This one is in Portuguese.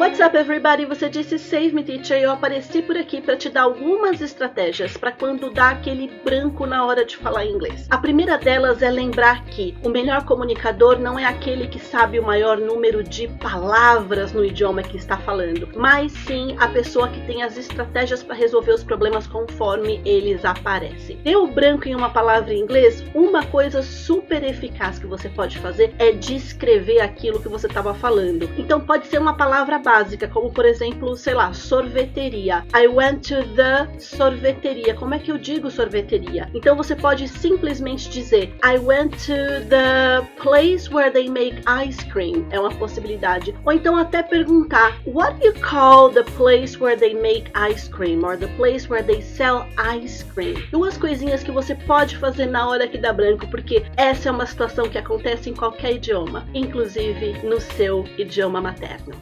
What's up, everybody? Você disse Save Me Teacher e eu apareci por aqui para te dar algumas estratégias para quando dá aquele branco na hora de falar inglês. A primeira delas é lembrar que o melhor comunicador não é aquele que sabe o maior número de palavras no idioma que está falando, mas sim a pessoa que tem as estratégias para resolver os problemas conforme eles aparecem. Deu branco em uma palavra em inglês? Uma coisa super eficaz que você pode fazer é descrever aquilo que você estava falando. Então pode ser uma palavra básica, como por exemplo, sei lá, sorveteria. I went to the sorveteria. Como é que eu digo sorveteria? Então você pode simplesmente dizer I went to the place where they make ice cream. É uma possibilidade. Ou então até perguntar What do you call the place where they make ice cream? Or the place where they sell ice cream? Duas coisinhas que você pode fazer na hora que dá branco, porque essa é uma situação que acontece em qualquer idioma, inclusive no seu idioma materno.